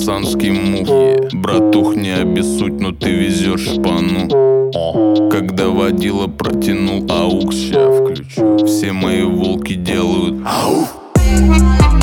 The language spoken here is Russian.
пацанские мух Братух, не обессудь, но ты везешь шпану Когда водила протянул аук, ща включу. Все мои волки делают Все мои волки делают ауф